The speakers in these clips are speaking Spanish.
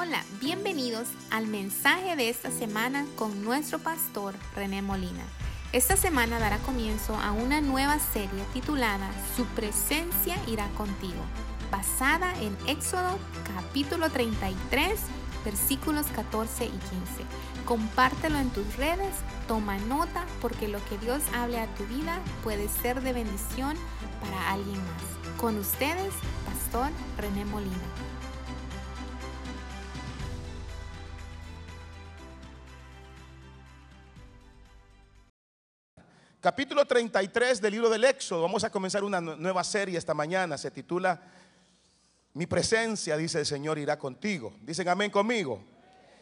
Hola, bienvenidos al mensaje de esta semana con nuestro pastor René Molina. Esta semana dará comienzo a una nueva serie titulada Su presencia irá contigo, basada en Éxodo capítulo 33, versículos 14 y 15. Compártelo en tus redes, toma nota porque lo que Dios hable a tu vida puede ser de bendición para alguien más. Con ustedes, Pastor René Molina. Capítulo 33 del libro del Éxodo. Vamos a comenzar una nueva serie esta mañana. Se titula Mi presencia, dice el Señor, irá contigo. Dicen amén conmigo.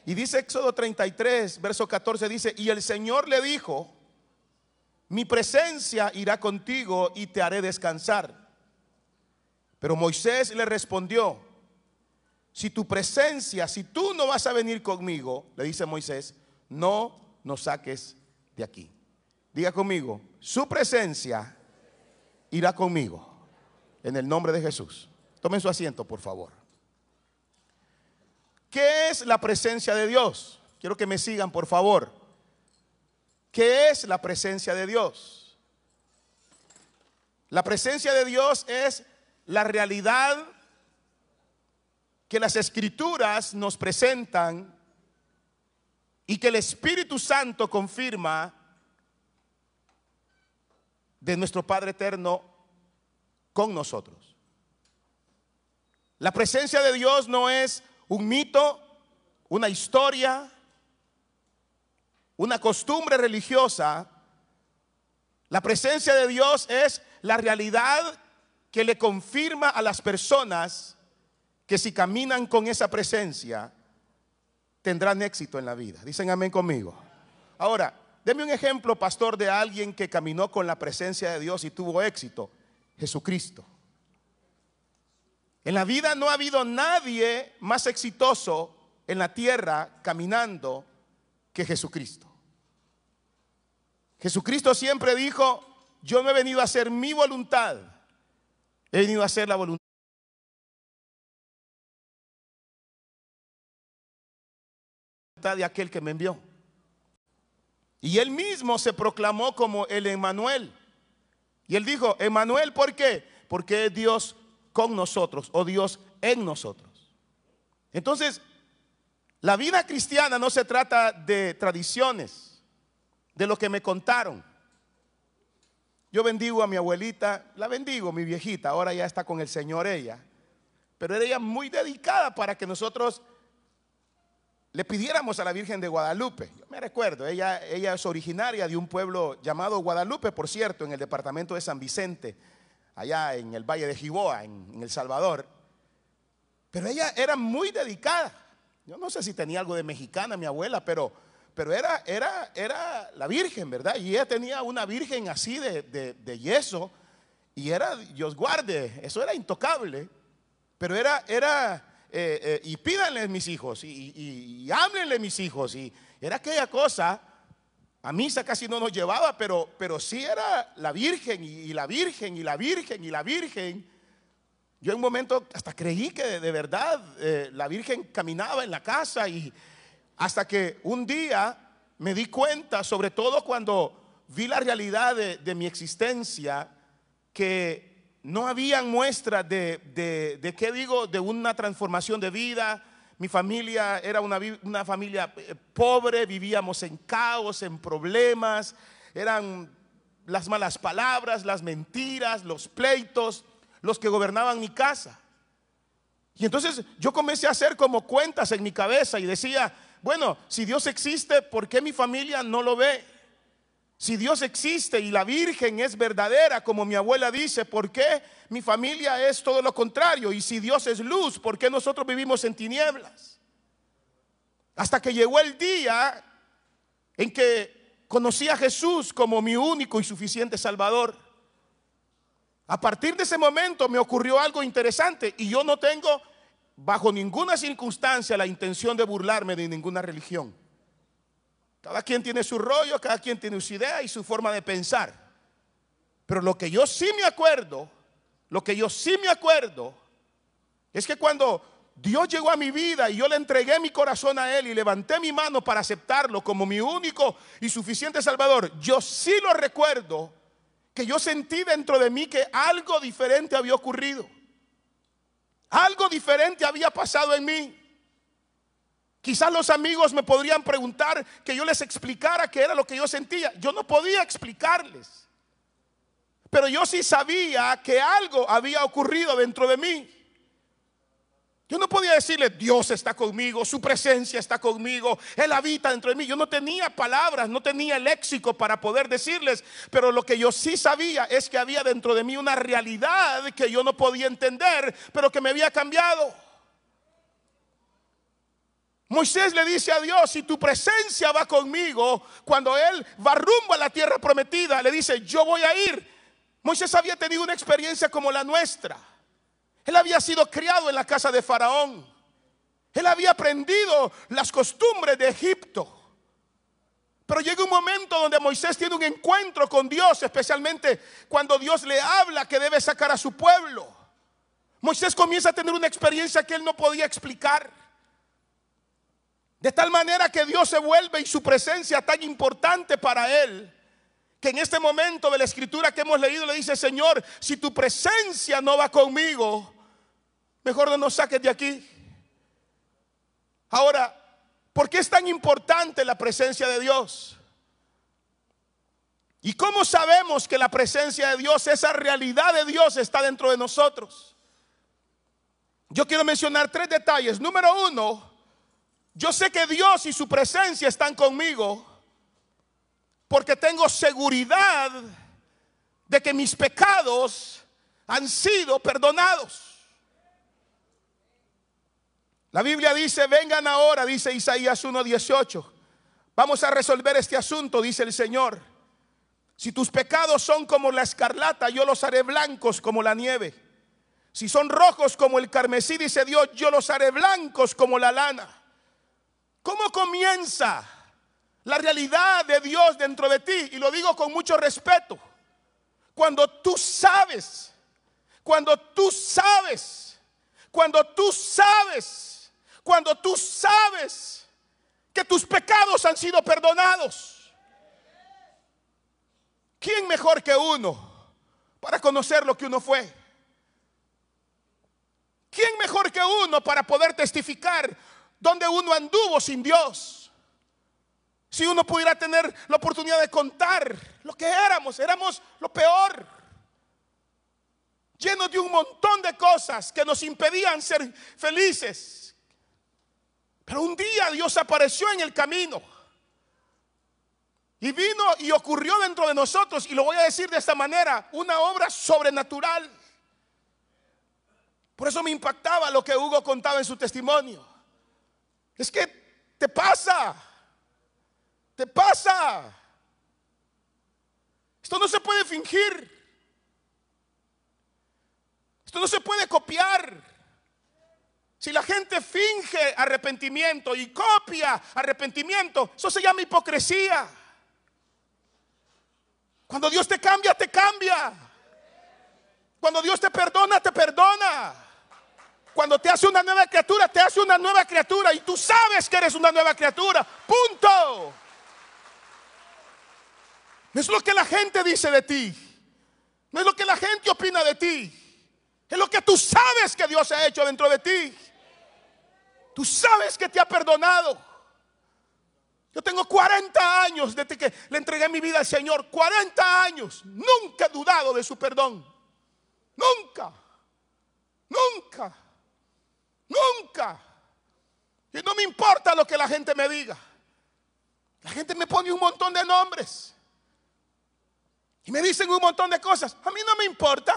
Y dice Éxodo 33, verso 14, dice, y el Señor le dijo, mi presencia irá contigo y te haré descansar. Pero Moisés le respondió, si tu presencia, si tú no vas a venir conmigo, le dice Moisés, no nos saques de aquí. Diga conmigo, su presencia irá conmigo. En el nombre de Jesús. Tomen su asiento, por favor. ¿Qué es la presencia de Dios? Quiero que me sigan, por favor. ¿Qué es la presencia de Dios? La presencia de Dios es la realidad que las escrituras nos presentan y que el Espíritu Santo confirma de nuestro Padre Eterno con nosotros. La presencia de Dios no es un mito, una historia, una costumbre religiosa. La presencia de Dios es la realidad que le confirma a las personas que si caminan con esa presencia, tendrán éxito en la vida. Dicen amén conmigo. Ahora, Deme un ejemplo, pastor, de alguien que caminó con la presencia de Dios y tuvo éxito. Jesucristo. En la vida no ha habido nadie más exitoso en la tierra caminando que Jesucristo. Jesucristo siempre dijo, yo no he venido a hacer mi voluntad, he venido a hacer la voluntad de aquel que me envió. Y él mismo se proclamó como el Emanuel. Y él dijo, Emanuel, ¿por qué? Porque es Dios con nosotros o Dios en nosotros. Entonces, la vida cristiana no se trata de tradiciones, de lo que me contaron. Yo bendigo a mi abuelita, la bendigo, mi viejita, ahora ya está con el Señor ella, pero era ella muy dedicada para que nosotros le pidiéramos a la Virgen de Guadalupe. Yo me recuerdo, ella, ella es originaria de un pueblo llamado Guadalupe, por cierto, en el departamento de San Vicente, allá en el Valle de Jiboa, en, El Salvador. Pero ella era muy dedicada. Yo no sé si tenía algo de mexicana mi abuela, pero, pero era, era, era la Virgen, ¿verdad? Y ella tenía una Virgen así de, de yeso, y era, Dios guarde, eso era intocable, pero era, era eh, eh, y pídanle mis hijos, y, y, háblenle mis hijos. Y era aquella cosa, a misa casi no nos llevaba, pero, pero sí era la Virgen, y, la Virgen, y la Virgen, y la Virgen. Yo en un momento hasta creí que de, verdad eh, la Virgen caminaba en la casa, y hasta que un día me di cuenta, sobre todo cuando vi la realidad de, de mi existencia, que no habían muestras de, de, ¿qué digo? De una transformación de vida. Mi familia era una, una familia eh, pobre, vivíamos en caos, en problemas, eran las malas palabras, las mentiras, los pleitos, los que gobernaban mi casa. Y entonces yo comencé a hacer como cuentas en mi cabeza y decía, bueno, si Dios existe, ¿por qué mi familia no lo ve? Si Dios existe y la Virgen es verdadera, como mi abuela dice, ¿por qué mi familia es todo lo contrario? Y si Dios es luz, ¿por qué nosotros vivimos en tinieblas? Hasta que llegó el día en que conocí a Jesús como mi único y suficiente Salvador. A partir de ese momento me ocurrió algo interesante y yo no tengo bajo ninguna circunstancia la intención de burlarme de ninguna religión. Cada quien tiene su rollo, cada quien tiene su idea y su forma de pensar. Pero lo que yo sí me acuerdo, lo que yo sí me acuerdo, es que cuando Dios llegó a mi vida y yo le entregué mi corazón a Él y levanté mi mano para aceptarlo como mi único y suficiente Salvador, yo sí lo recuerdo que yo sentí dentro de mí que algo diferente había ocurrido. Algo diferente había pasado en mí. Quizás los amigos me podrían preguntar que yo les explicara qué era lo que yo sentía. Yo no podía explicarles. Pero yo sí sabía que algo había ocurrido dentro de mí. Yo no podía decirle, Dios está conmigo, su presencia está conmigo, Él habita dentro de mí. Yo no tenía palabras, no tenía léxico para poder decirles, pero lo que yo sí sabía es que había dentro de mí una realidad que yo no podía entender, pero que me había cambiado. Moisés le dice a Dios, si tu presencia va conmigo, cuando Él va rumbo a la tierra prometida, le dice, yo voy a ir. Moisés había tenido una experiencia como la nuestra. Él había sido criado en la casa de Faraón. Él había aprendido las costumbres de Egipto. Pero llega un momento donde Moisés tiene un encuentro con Dios, especialmente cuando Dios le habla que debe sacar a su pueblo. Moisés comienza a tener una experiencia que él no podía explicar. De tal manera que Dios se vuelve y su presencia tan importante para él, que en este momento de la escritura que hemos leído le dice, Señor, si tu presencia no va conmigo, Mejor no nos saques de aquí. Ahora, ¿por qué es tan importante la presencia de Dios? ¿Y cómo sabemos que la presencia de Dios, esa realidad de Dios está dentro de nosotros? Yo quiero mencionar tres detalles. Número uno, yo sé que Dios y su presencia están conmigo porque tengo seguridad de que mis pecados han sido perdonados. La Biblia dice, vengan ahora, dice Isaías 1.18. Vamos a resolver este asunto, dice el Señor. Si tus pecados son como la escarlata, yo los haré blancos como la nieve. Si son rojos como el carmesí, dice Dios, yo los haré blancos como la lana. ¿Cómo comienza la realidad de Dios dentro de ti? Y lo digo con mucho respeto. Cuando tú sabes, cuando tú sabes, cuando tú sabes cuando tú sabes que tus pecados han sido perdonados. ¿Quién mejor que uno para conocer lo que uno fue? ¿Quién mejor que uno para poder testificar donde uno anduvo sin Dios? Si uno pudiera tener la oportunidad de contar lo que éramos, éramos lo peor. Llenos de un montón de cosas que nos impedían ser felices. Pero un día Dios apareció en el camino. Y vino y ocurrió dentro de nosotros, y lo voy a decir de esta manera, una obra sobrenatural. Por eso me impactaba lo que Hugo contaba en su testimonio. Es que te pasa, te pasa. Esto no se puede fingir. Esto no se puede copiar. Si la gente finge arrepentimiento y copia arrepentimiento, eso se llama hipocresía. Cuando Dios te cambia, te cambia. Cuando Dios te perdona, te perdona. Cuando te hace una nueva criatura, te hace una nueva criatura y tú sabes que eres una nueva criatura. Punto. No es lo que la gente dice de ti. No es lo que la gente opina de ti. Es lo que tú sabes que Dios ha hecho dentro de ti. Tú sabes que te ha perdonado. Yo tengo 40 años desde que le entregué mi vida al Señor. 40 años. Nunca he dudado de su perdón. Nunca. Nunca. Nunca. Y no me importa lo que la gente me diga. La gente me pone un montón de nombres. Y me dicen un montón de cosas. A mí no me importa.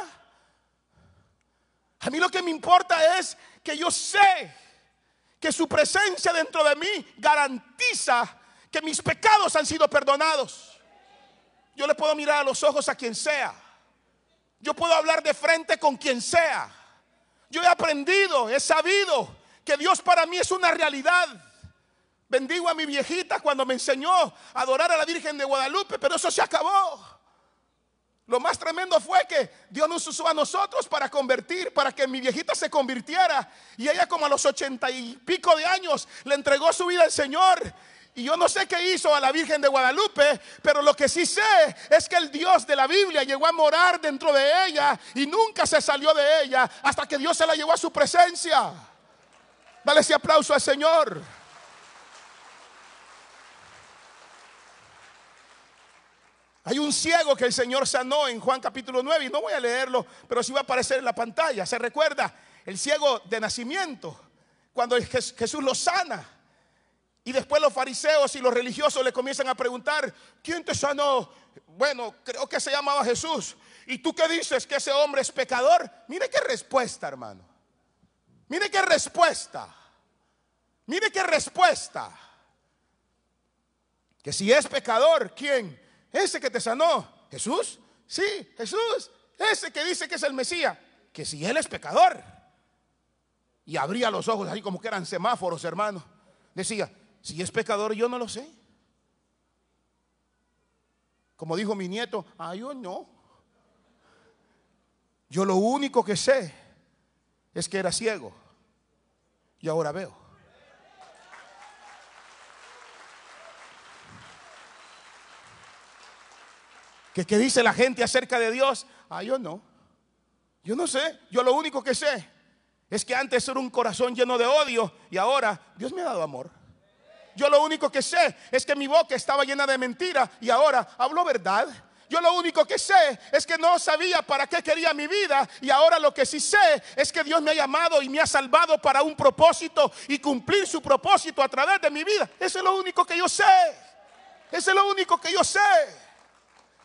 A mí lo que me importa es que yo sé que su presencia dentro de mí garantiza que mis pecados han sido perdonados. Yo le puedo mirar a los ojos a quien sea. Yo puedo hablar de frente con quien sea. Yo he aprendido, he sabido que Dios para mí es una realidad. Bendigo a mi viejita cuando me enseñó a adorar a la Virgen de Guadalupe, pero eso se acabó. Lo más tremendo fue que Dios nos usó a nosotros para convertir, para que mi viejita se convirtiera. Y ella como a los ochenta y pico de años le entregó su vida al Señor. Y yo no sé qué hizo a la Virgen de Guadalupe, pero lo que sí sé es que el Dios de la Biblia llegó a morar dentro de ella y nunca se salió de ella hasta que Dios se la llevó a su presencia. Dale ese aplauso al Señor. Hay un ciego que el Señor sanó en Juan capítulo 9 y no voy a leerlo, pero sí va a aparecer en la pantalla. ¿Se recuerda? El ciego de nacimiento, cuando Jesús lo sana. Y después los fariseos y los religiosos le comienzan a preguntar, ¿quién te sanó? Bueno, creo que se llamaba Jesús. ¿Y tú qué dices? ¿Que ese hombre es pecador? Mire qué respuesta, hermano. Mire qué respuesta. Mire qué respuesta. Que si es pecador, ¿quién? Ese que te sanó, Jesús. Sí, Jesús. Ese que dice que es el Mesías. Que si él es pecador. Y abría los ojos así como que eran semáforos, hermano. Decía, si es pecador yo no lo sé. Como dijo mi nieto, ah, yo no. Yo lo único que sé es que era ciego. Y ahora veo. ¿Qué, dice la gente acerca de Dios? Ah, yo no. Yo no sé. Yo lo único que sé es que antes era un corazón lleno de odio y ahora Dios me ha dado amor. Yo lo único que sé es que mi boca estaba llena de mentira y ahora hablo verdad. Yo lo único que sé es que no sabía para qué quería mi vida y ahora lo que sí sé es que Dios me ha llamado y me ha salvado para un propósito y cumplir su propósito a través de mi vida. Eso es lo único que yo sé. Eso es lo único que yo sé.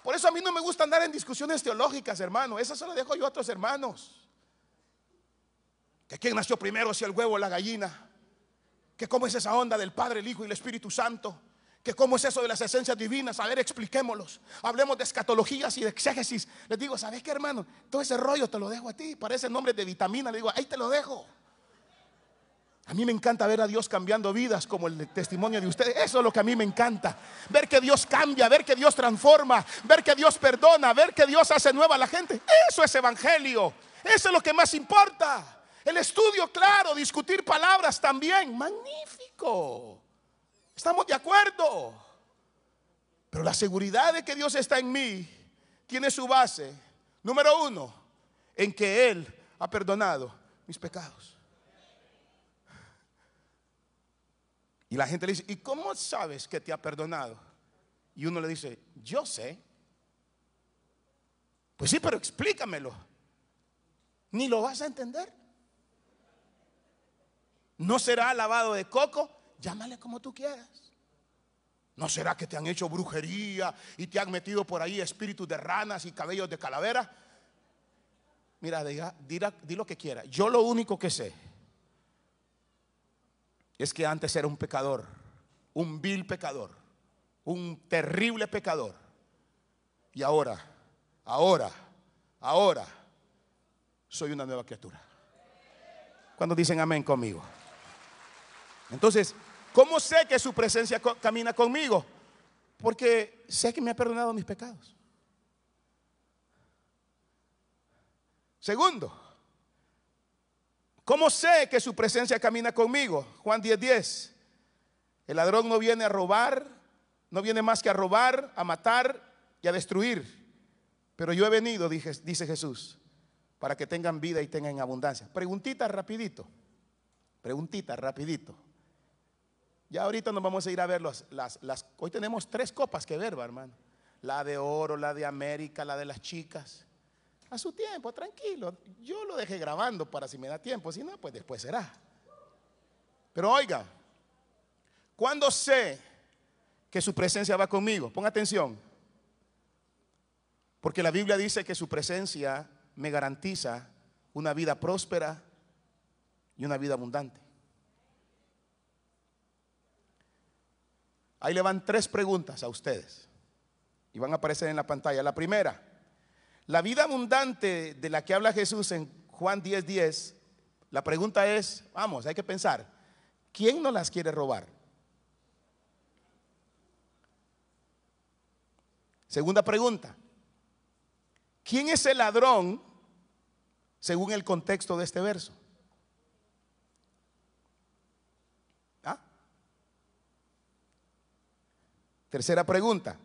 Por eso a mí no me gusta andar en discusiones teológicas, hermano. Eso se lo dejo yo a otros hermanos. Que quién nació primero, si el huevo o la gallina. Que cómo es esa onda del Padre, el Hijo y el Espíritu Santo. Que cómo es eso de las esencias divinas. A ver, expliquémoslos. Hablemos de escatologías y de exégesis. Les digo, ¿sabes qué, hermano? Todo ese rollo te lo dejo a ti. Parece nombre de vitamina. Le digo, ahí te lo dejo. A mí me encanta ver a Dios cambiando vidas como el testimonio de ustedes. Eso es lo que a mí me encanta. Ver que Dios cambia, ver que Dios transforma, ver que Dios perdona, ver que Dios hace nueva a la gente. Eso es evangelio. Eso es lo que más importa. El estudio, claro, discutir palabras también. Magnífico. Estamos de acuerdo. Pero la seguridad de que Dios está en mí tiene su base, número uno, en que Él ha perdonado mis pecados. Y la gente le dice, ¿y cómo sabes que te ha perdonado? Y uno le dice, yo sé. Pues sí, pero explícamelo. Ni lo vas a entender. ¿No será lavado de coco? Llámale como tú quieras. ¿No será que te han hecho brujería y te han metido por ahí espíritus de ranas y cabellos de calavera? Mira, diga, di lo que quiera. Yo lo único que sé es que antes era un pecador, un vil pecador, un terrible pecador. Y ahora, ahora, ahora, soy una nueva criatura. Cuando dicen amén conmigo. Entonces, ¿cómo sé que su presencia camina conmigo? Porque sé que me ha perdonado mis pecados. Segundo, ¿Cómo sé que su presencia camina conmigo? Juan 10:10. 10. El ladrón no viene a robar, no viene más que a robar, a matar y a destruir. Pero yo he venido, dice Jesús, para que tengan vida y tengan abundancia. Preguntita rapidito. Preguntita rapidito. Ya ahorita nos vamos a ir a ver las, las, hoy tenemos tres copas que ver, hermano. La de oro, la de América, la de las chicas a su tiempo, tranquilo. Yo lo dejé grabando para si me da tiempo, si no, pues después será. Pero oiga, cuando sé que su presencia va conmigo, ponga atención, porque la Biblia dice que su presencia me garantiza una vida próspera y una vida abundante. Ahí le van tres preguntas a ustedes y van a aparecer en la pantalla. La primera, la vida abundante de la que habla Jesús en Juan 10:10, 10, la pregunta es, vamos, hay que pensar, ¿quién no las quiere robar? Segunda pregunta, ¿Quién es el ladrón según el contexto de este verso? Tercera pregunta.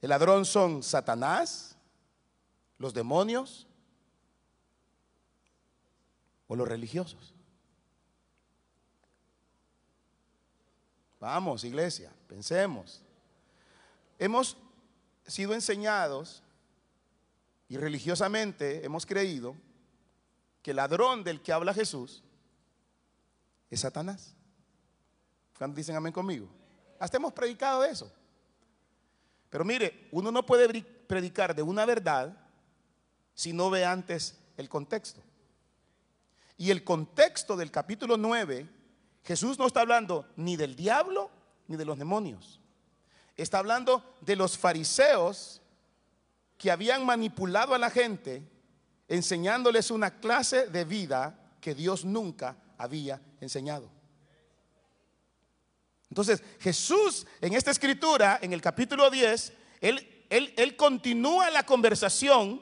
¿El ladrón son Satanás, los demonios o los religiosos? Vamos, iglesia, pensemos. Hemos sido enseñados y religiosamente hemos creído que el ladrón del que habla Jesús es Satanás. ¿Cuántos dicen amén conmigo? Hasta hemos predicado eso. Pero mire, uno no puede predicar de una verdad si no ve antes el contexto. Y el contexto del capítulo 9, Jesús no está hablando ni del diablo ni de los demonios. Está hablando de los fariseos que habían manipulado a la gente enseñándoles una clase de vida que Dios nunca había enseñado. Entonces, Jesús en esta escritura, en el capítulo 10, él, él, él continúa la conversación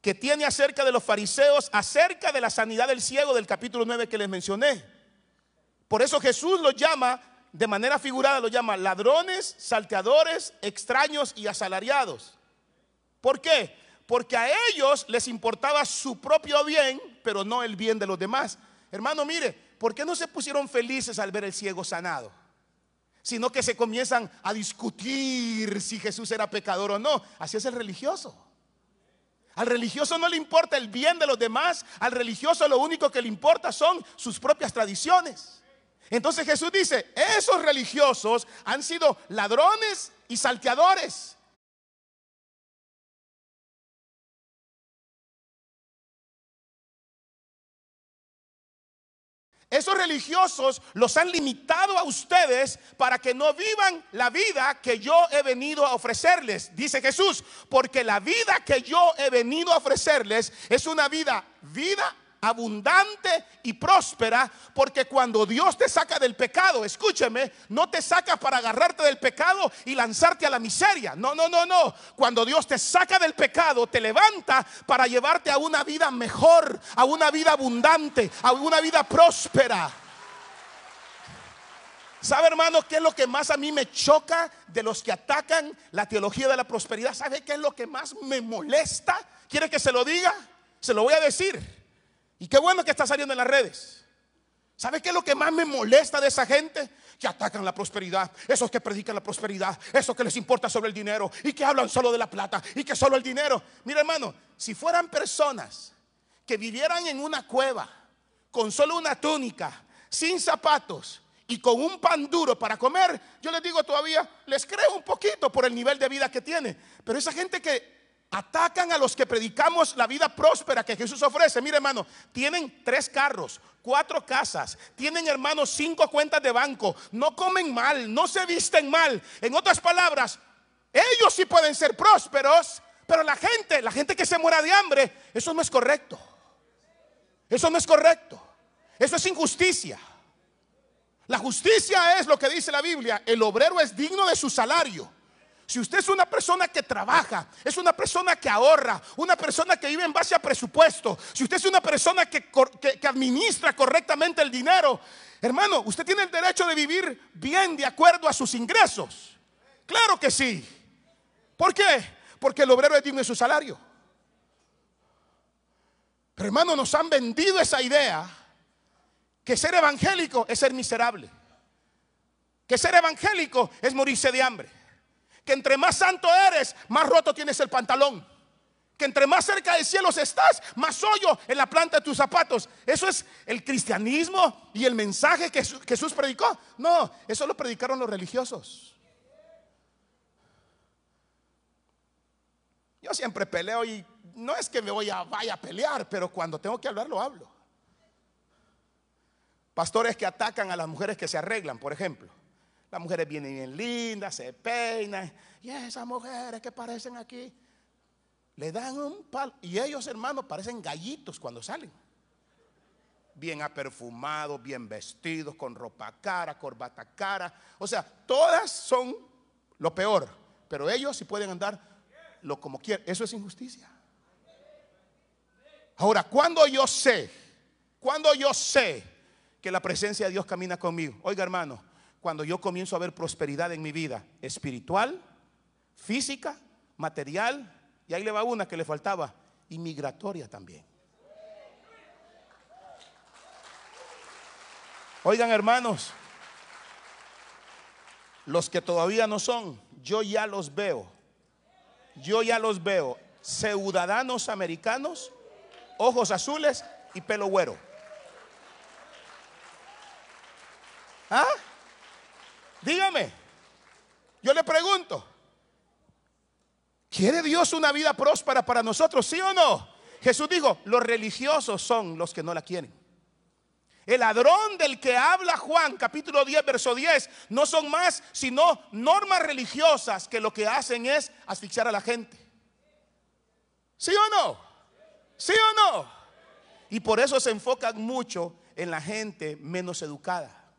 que tiene acerca de los fariseos, acerca de la sanidad del ciego del capítulo 9 que les mencioné. Por eso Jesús los llama, de manera figurada, los llama ladrones, salteadores, extraños y asalariados. ¿Por qué? Porque a ellos les importaba su propio bien, pero no el bien de los demás. Hermano, mire, ¿por qué no se pusieron felices al ver el ciego sanado? Sino que se comienzan a discutir si Jesús era pecador o no. Así es el religioso. Al religioso no le importa el bien de los demás, al religioso lo único que le importa son sus propias tradiciones. Entonces Jesús dice, esos religiosos han sido ladrones y salteadores. Esos religiosos los han limitado a ustedes para que no vivan la vida que yo he venido a ofrecerles, dice Jesús, porque la vida que yo he venido a ofrecerles es una vida, vida abundante y próspera, porque cuando Dios te saca del pecado, escúcheme, no te saca para agarrarte del pecado y lanzarte a la miseria. No, no, no, no. Cuando Dios te saca del pecado, te levanta para llevarte a una vida mejor, a una vida abundante, a una vida próspera. ¿Sabe, hermano, qué es lo que más a mí me choca de los que atacan la teología de la prosperidad? ¿Sabe qué es lo que más me molesta? ¿Quiere que se lo diga? Se lo voy a decir. Y qué bueno que está saliendo en las redes. ¿Sabe qué es lo que más me molesta de esa gente? Que atacan la prosperidad, esos que predican la prosperidad, esos que les importa sobre el dinero y que hablan solo de la plata y que solo el dinero. Mira hermano, si fueran personas que vivieran en una cueva con solo una túnica, sin zapatos y con un pan duro para comer, yo les digo todavía, les creo un poquito por el nivel de vida que tiene. Pero esa gente que Atacan a los que predicamos la vida próspera que Jesús ofrece. Mire, hermano, tienen tres carros, cuatro casas, tienen, hermanos, cinco cuentas de banco, no comen mal, no se visten mal. En otras palabras, ellos sí pueden ser prósperos, pero la gente, la gente que se muera de hambre, eso no es correcto. Eso no es correcto. Eso es injusticia. La justicia es lo que dice la Biblia. El obrero es digno de su salario. Si usted es una persona que trabaja, es una persona que ahorra, una persona que vive en base a presupuesto, si usted es una persona que, administra correctamente el dinero, hermano, usted tiene el derecho de vivir bien de acuerdo a sus ingresos. Claro que sí. ¿Por qué? Porque el obrero es digno de su salario. Pero hermano, nos han vendido esa idea que ser evangélico es ser miserable. Que ser evangélico es morirse de hambre que entre más santo eres, más roto tienes el pantalón. Que entre más cerca del cielo estás, más hoyo en la planta de tus zapatos. Eso es el cristianismo y el mensaje que Jesús predicó. No, eso lo predicaron los religiosos. Yo siempre peleo y no es que me voy a vaya a pelear, pero cuando tengo que hablar lo hablo. Pastores que atacan a las mujeres que se arreglan, por ejemplo. Las mujeres vienen bien lindas, se peinan. Y esas mujeres que parecen aquí, le dan un palo. Y ellos, hermanos, parecen gallitos cuando salen. Bien aperfumados, bien vestidos, con ropa cara, corbata cara. O sea, todas son lo peor. Pero ellos sí pueden andar lo como quiere. Eso es injusticia. Ahora, cuando yo sé, cuando yo sé que la presencia de Dios camina conmigo, oiga hermano, cuando yo comienzo a ver prosperidad en mi vida espiritual, física, material, y ahí le va una que le faltaba, y migratoria también. Oigan hermanos, los que todavía no son, yo ya los veo. Yo ya los veo. Ciudadanos americanos, ojos azules y pelo güero. ¿Ah? Dígame, yo le pregunto, ¿quiere Dios una vida próspera para nosotros, sí o no? Jesús dijo, los religiosos son los que no la quieren. El ladrón del que habla Juan, capítulo 10, verso 10, no son más sino normas religiosas que lo que hacen es asfixiar a la gente. ¿Sí o no? ¿Sí o no? Y por eso se enfocan mucho en la gente menos educada.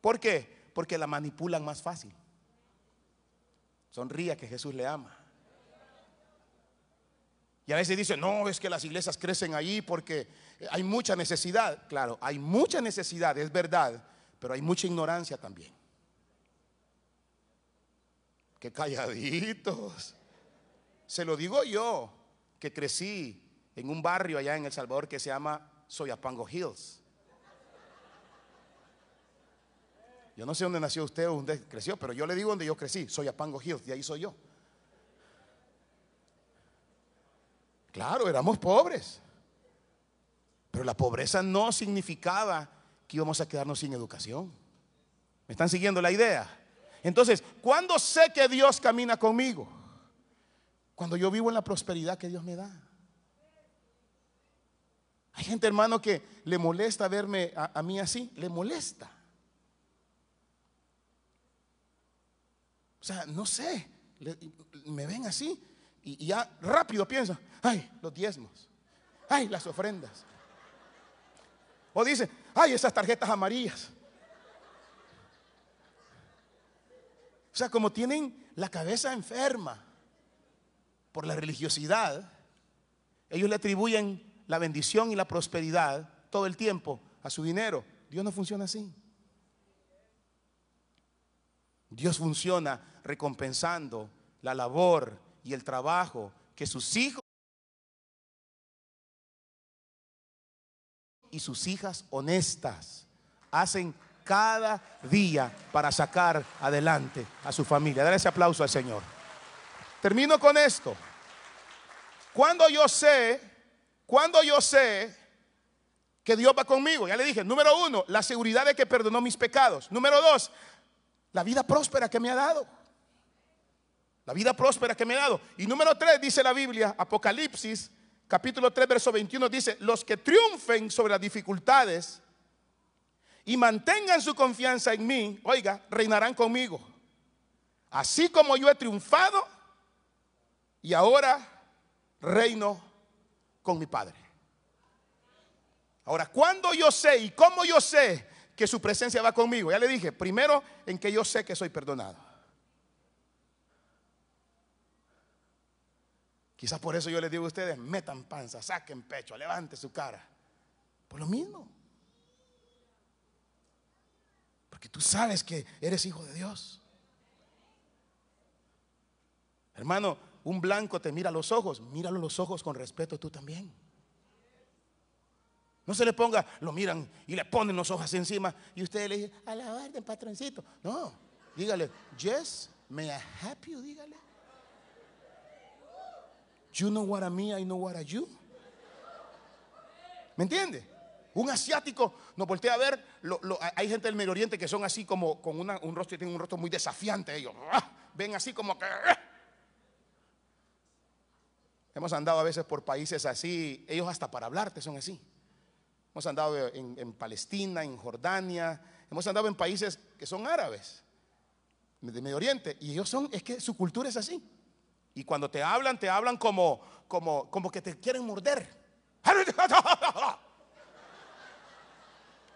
¿Por qué? Porque la manipulan más fácil. Sonría que Jesús le ama. Y a veces dicen, no, es que las iglesias crecen ahí porque hay mucha necesidad. Claro, hay mucha necesidad, es verdad, pero hay mucha ignorancia también. Qué calladitos. Se lo digo yo, que crecí en un barrio allá en El Salvador que se llama Soyapango Hills. Yo no sé dónde nació usted o dónde creció, pero yo le digo donde yo crecí, Soyapango Hills, de ahí soy yo. Claro, éramos pobres. Pero la pobreza no significaba que íbamos a quedarnos sin educación. ¿Me están siguiendo la idea? Entonces, ¿cuándo sé que Dios camina conmigo? Cuando yo vivo en la prosperidad que Dios me da. Hay gente, hermano, que le molesta verme a, mí así, le molesta. Sea, no sé, me ven así y, y ya rápido pienso, ay, los diezmos, ay, las ofrendas. O dice, ay, esas tarjetas amarillas. O sea, como tienen la cabeza enferma por la religiosidad, ellos le atribuyen la bendición y la prosperidad todo el tiempo a su dinero. Dios no funciona así. Dios funciona recompensando la labor y el trabajo que sus hijos y sus hijas honestas hacen cada día para sacar adelante a su familia. Dar ese aplauso al Señor. Termino con esto. Cuando yo sé, cuando yo sé que Dios va conmigo, ya le dije, número uno, la seguridad de que perdonó mis pecados. Número dos, la vida próspera que me ha dado. La vida próspera que me ha dado. Y número tres, dice la Biblia, Apocalipsis capítulo 3, verso 21 dice, los que triunfen sobre las dificultades y mantengan su confianza en mí, oiga, reinarán conmigo. Así como yo he triunfado y ahora reino con mi Padre. Ahora, cuando yo sé y cómo yo sé que su presencia va conmigo? Ya le dije, primero en que yo sé que soy perdonado. Quizás por eso yo les digo a ustedes, metan panza, saquen pecho, levante su cara. Por lo mismo. Porque tú sabes que eres hijo de Dios. Hermano, un blanco te mira los ojos, míralo los ojos con respeto tú también. No se le ponga, lo miran y le ponen los ojos encima y usted le dice, a la orden, patroncito. No, dígale, yes, may I help you, dígale. You know what I mean, I know what I you. ¿Me entiende? Un asiático nos voltea a ver. hay gente del Medio Oriente que son así como con un rostro, tienen un rostro muy desafiante. Ellos ven así como que. Hemos andado a veces por países así. Ellos hasta para hablarte son así. Hemos andado en, Palestina, en Jordania. Hemos andado en países que son árabes, de Medio Oriente. Y ellos son, es que su cultura es así. Y cuando te hablan, te hablan como, como, como que te quieren morder.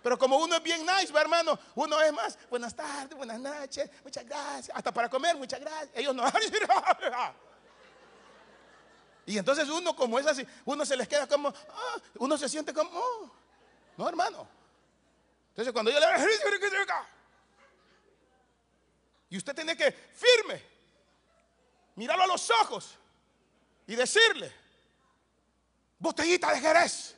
Pero como uno es bien nice, hermano, uno es más, buenas tardes, buenas noches, muchas gracias. Hasta para comer, muchas gracias. Ellos no. Y entonces uno como es así, uno se les queda como, ah, uno se siente como, oh, no hermano. Entonces cuando yo le y usted tiene que firme, mirarlo a los ojos y decirle, botellita de Jerez.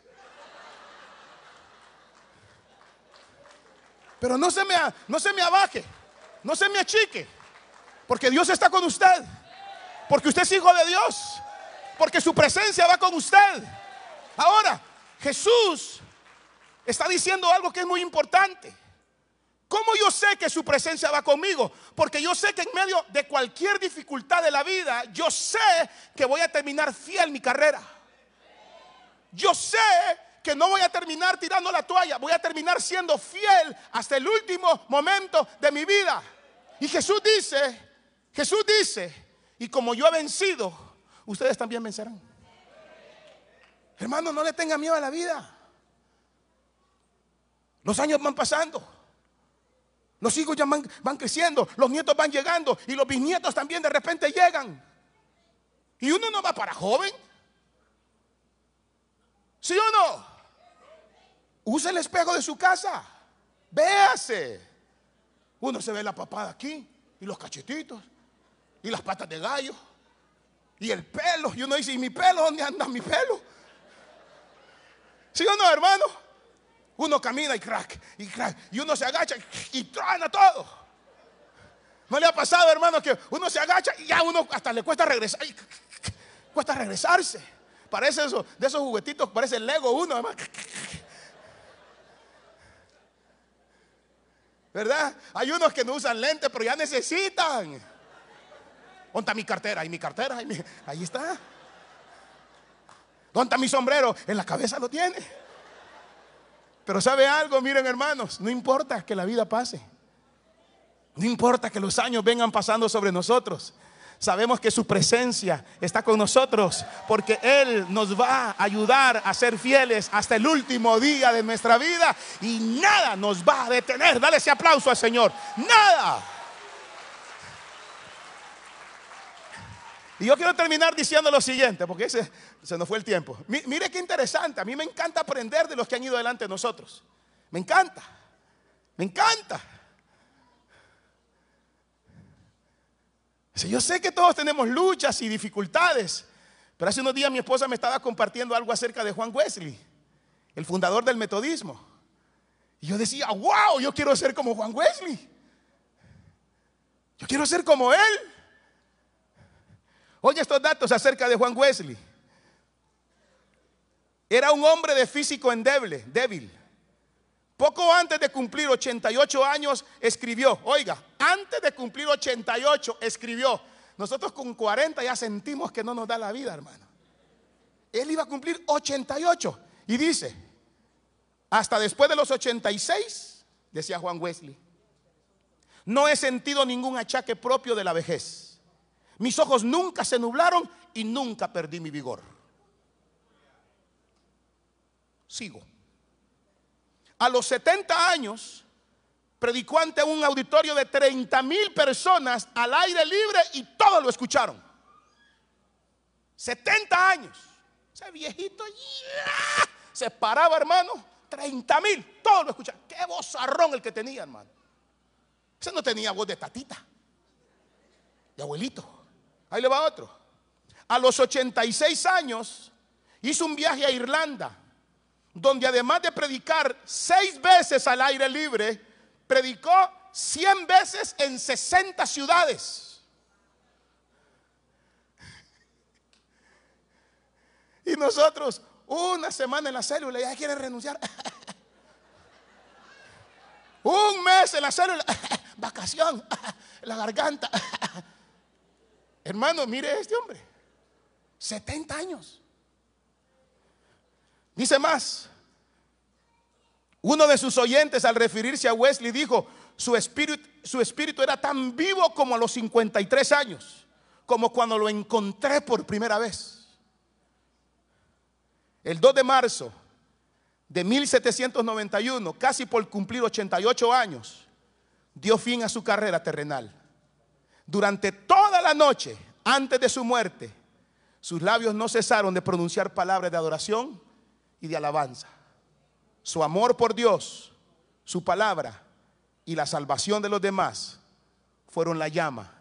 Pero no se me, no se me abaque, no se me achique, porque Dios está con usted, porque usted es hijo de Dios, porque su presencia va con usted. Ahora, Jesús está diciendo algo que es muy importante. ¿Cómo yo sé que su presencia va conmigo? Porque yo sé que en medio de cualquier dificultad de la vida, yo sé que voy a terminar fiel mi carrera. Yo sé que no voy a terminar tirando la toalla, voy a terminar siendo fiel hasta el último momento de mi vida. Y Jesús dice, Jesús dice, y como yo he vencido, ustedes también vencerán. Hermano, no le tenga miedo a la vida. Los años van pasando. Los hijos ya van, creciendo, los nietos van llegando y los bisnietos también de repente llegan. Y uno no va para joven. ¿Sí o no? Use el espejo de su casa. Véase. Uno se ve la papada aquí y los cachetitos y las patas de gallo y el pelo. Y uno dice, ¿y mi pelo? ¿Dónde anda mi pelo? ¿Sí o no, hermano? Uno camina y crack, y crack, y uno se agacha y, truena todo. ¿No le ha pasado, hermano, que uno se agacha y ya uno hasta le cuesta regresar? cuesta regresarse. Parece eso, de esos juguetitos, parece el Lego uno, hermano. ¿Verdad? Hay unos que no usan lentes, pero ya necesitan. ¿Dónde está mi cartera? ¿Y mi cartera? Ahí está. ¿Dónde está mi sombrero? En la cabeza lo tiene. Pero sabe algo, miren hermanos, no importa que la vida pase. No importa que los años vengan pasando sobre nosotros. Sabemos que su presencia está con nosotros porque Él nos va a ayudar a ser fieles hasta el último día de nuestra vida y nada nos va a detener. Dale ese aplauso al Señor. Nada. Y yo quiero terminar diciendo lo siguiente, porque ese, se nos fue el tiempo. Mire qué interesante, a mí me encanta aprender de los que han ido delante de nosotros. Me encanta, me encanta. Yo sé que todos tenemos luchas y dificultades, pero hace unos días mi esposa me estaba compartiendo algo acerca de Juan Wesley, el fundador del metodismo. Y yo decía, wow, yo quiero ser como Juan Wesley. Yo quiero ser como él. Oye estos datos acerca de Juan Wesley. Era un hombre de físico endeble, débil. Poco antes de cumplir 88 años escribió, oiga, antes de cumplir 88 escribió, nosotros con 40 ya sentimos que no nos da la vida, hermano. Él iba a cumplir 88 y dice, hasta después de los 86, decía Juan Wesley, no he sentido ningún achaque propio de la vejez mis ojos nunca se nublaron y nunca perdí mi vigor. Sigo. A los 70 años predicó ante un auditorio de 30 mil personas al aire libre y todos lo escucharon. 70 años. Ese viejito se paraba, hermano. 30 mil. Todos lo escucharon. Qué vozarrón el que tenía, hermano. Ese no tenía voz de tatita, de abuelito. Ahí le va otro. A los 86 años hizo un viaje a Irlanda, donde además de predicar seis veces al aire libre, predicó 100 veces en 60 ciudades. Y nosotros, una semana en la célula, ya quieren renunciar. Un mes en la célula, vacación, la garganta. Hermano, mire este hombre. 70 años. Dice más. Uno de sus oyentes al referirse a Wesley dijo, su espíritu, su espíritu era tan vivo como a los 53 años, como cuando lo encontré por primera vez. El 2 de marzo de 1791, casi por cumplir 88 años, dio fin a su carrera terrenal durante toda la noche antes de su muerte, sus labios no cesaron de pronunciar palabras de adoración y de alabanza. Su amor por Dios, su palabra y la salvación de los demás fueron la llama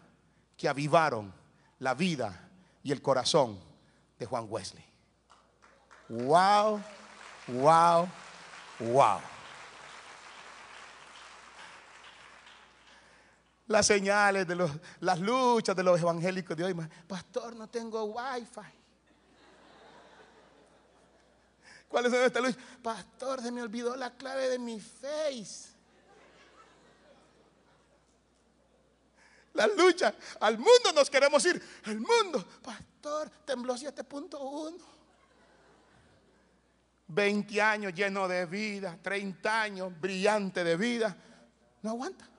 que avivaron la vida y el corazón de Juan Wesley. Wow, wow, wow. Las señales de los, las luchas de los evangélicos de hoy. Pastor, no tengo wifi. ¿Cuáles son estas luchas? Pastor, se me olvidó la clave de mi face. La lucha. Al mundo nos queremos ir. El mundo. Pastor, tembló 7.1. 20 años lleno de vida, 30 años brillante de vida. No aguanta.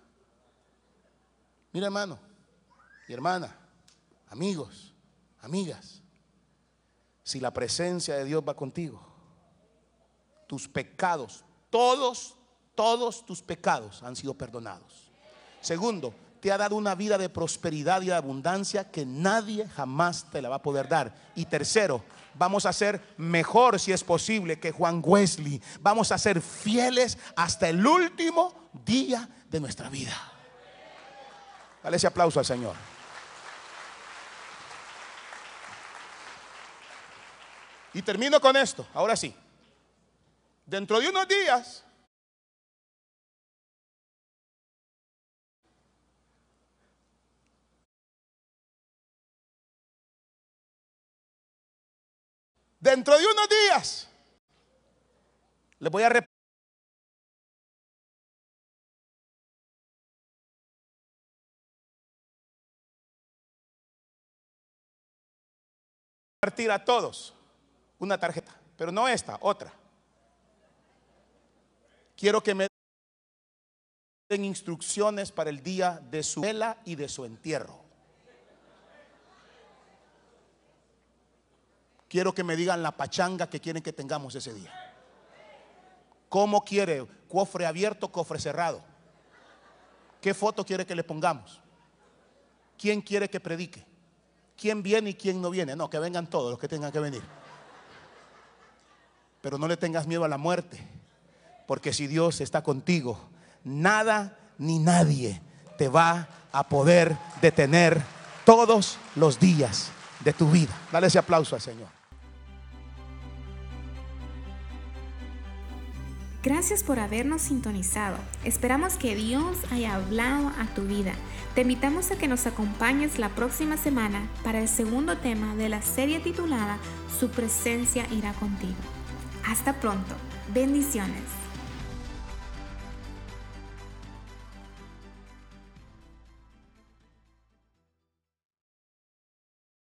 Mira hermano y hermana, amigos, amigas, si la presencia de Dios va contigo, tus pecados, todos, todos tus pecados han sido perdonados. Segundo, te ha dado una vida de prosperidad y de abundancia que nadie jamás te la va a poder dar. Y tercero, vamos a ser mejor si es posible que Juan Wesley. Vamos a ser fieles hasta el último día de nuestra vida. Dale ese aplauso al Señor. Y termino con esto, ahora sí. Dentro de unos días Dentro de unos días les voy a repartir a todos una tarjeta, pero no esta, otra. Quiero que me den instrucciones para el día de su vela y de su entierro. quiero que me digan la pachanga que quieren que tengamos ese día. ¿Cómo quiere? ¿Cofre abierto, cofre cerrado? ¿Qué foto quiere que le pongamos? ¿Quién quiere que predique? ¿Quién viene y quién no viene? No, que vengan todos los que tengan que venir. Pero no le tengas miedo a la muerte, porque si Dios está contigo, nada ni nadie te va a poder detener todos los días de tu vida. Dale ese aplauso al Señor. Gracias por habernos sintonizado. Esperamos que Dios haya hablado a tu vida. Te invitamos a que nos acompañes la próxima semana para el segundo tema de la serie titulada Su presencia irá contigo. Hasta pronto. Bendiciones.